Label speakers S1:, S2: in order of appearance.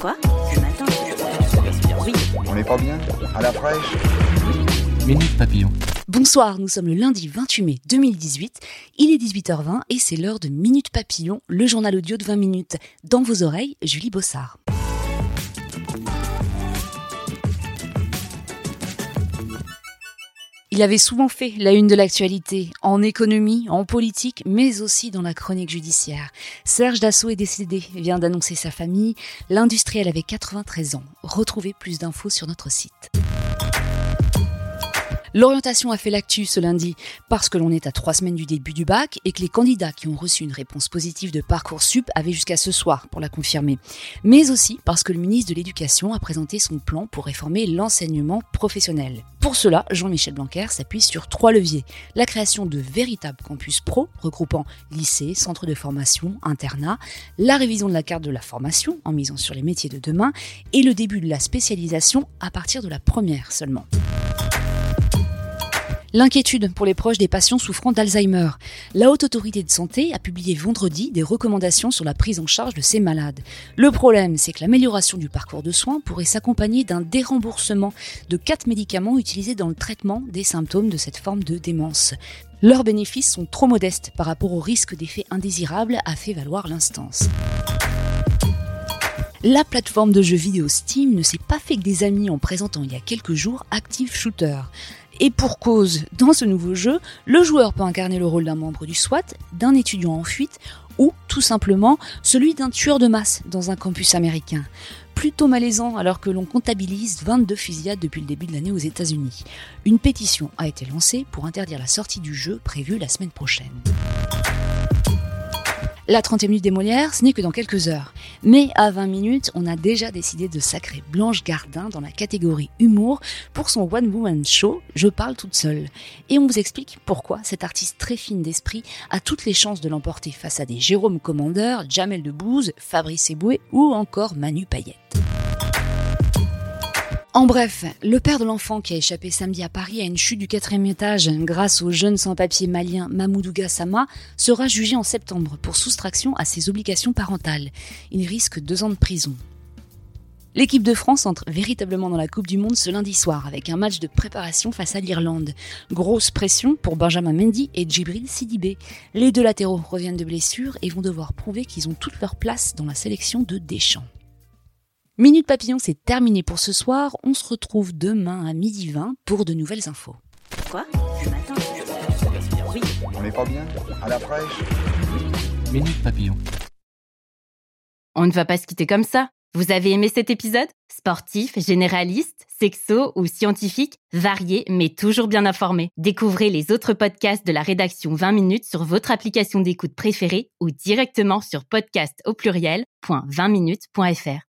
S1: Quoi Ce matin Oui.
S2: On n'est pas bien À la fraîche
S3: Minute Papillon.
S4: Bonsoir, nous sommes le lundi 28 mai 2018, il est 18h20 et c'est l'heure de Minute Papillon, le journal audio de 20 minutes. Dans vos oreilles, Julie Bossard. Il avait souvent fait la une de l'actualité, en économie, en politique, mais aussi dans la chronique judiciaire. Serge Dassault est décédé, vient d'annoncer sa famille. L'industriel avait 93 ans. Retrouvez plus d'infos sur notre site. L'orientation a fait l'actu ce lundi parce que l'on est à trois semaines du début du bac et que les candidats qui ont reçu une réponse positive de Parcoursup avaient jusqu'à ce soir pour la confirmer. Mais aussi parce que le ministre de l'Éducation a présenté son plan pour réformer l'enseignement professionnel. Pour cela, Jean-Michel Blanquer s'appuie sur trois leviers. La création de véritables campus pro regroupant lycées, centres de formation, internats, la révision de la carte de la formation en misant sur les métiers de demain et le début de la spécialisation à partir de la première seulement. L'inquiétude pour les proches des patients souffrant d'Alzheimer. La Haute Autorité de Santé a publié vendredi des recommandations sur la prise en charge de ces malades. Le problème, c'est que l'amélioration du parcours de soins pourrait s'accompagner d'un déremboursement de quatre médicaments utilisés dans le traitement des symptômes de cette forme de démence. Leurs bénéfices sont trop modestes par rapport au risque d'effets indésirables, a fait valoir l'instance. La plateforme de jeux vidéo Steam ne s'est pas fait que des amis en présentant il y a quelques jours Active Shooter. Et pour cause, dans ce nouveau jeu, le joueur peut incarner le rôle d'un membre du SWAT, d'un étudiant en fuite ou tout simplement celui d'un tueur de masse dans un campus américain. Plutôt malaisant alors que l'on comptabilise 22 fusillades depuis le début de l'année aux États-Unis. Une pétition a été lancée pour interdire la sortie du jeu prévue la semaine prochaine. La 30e minute des Molières, ce n'est que dans quelques heures. Mais à 20 minutes, on a déjà décidé de sacrer Blanche Gardin dans la catégorie humour pour son One Woman Show Je parle toute seule. Et on vous explique pourquoi cette artiste très fine d'esprit a toutes les chances de l'emporter face à des Jérôme Commandeur, Jamel Debbouze, Fabrice Eboué ou encore Manu Payette. En bref, le père de l'enfant qui a échappé samedi à Paris à une chute du quatrième étage grâce au jeune sans-papier malien Mamoudou Gassama sera jugé en septembre pour soustraction à ses obligations parentales. Il risque deux ans de prison. L'équipe de France entre véritablement dans la Coupe du Monde ce lundi soir avec un match de préparation face à l'Irlande. Grosse pression pour Benjamin Mendy et Djibril Sidibé. Les deux latéraux reviennent de blessure et vont devoir prouver qu'ils ont toute leur place dans la sélection de Deschamps. Minute Papillon, c'est terminé pour ce soir. On se retrouve demain à midi 20 pour de nouvelles infos.
S1: Quoi? Ce matin? Oui.
S2: On n'est pas bien? À la fraîche?
S3: Minute Papillon.
S5: On ne va pas se quitter comme ça. Vous avez aimé cet épisode? Sportif, généraliste, sexo ou scientifique, varié mais toujours bien informé. Découvrez les autres podcasts de la rédaction 20 minutes sur votre application d'écoute préférée ou directement sur podcast au pluriel.20minutes.fr.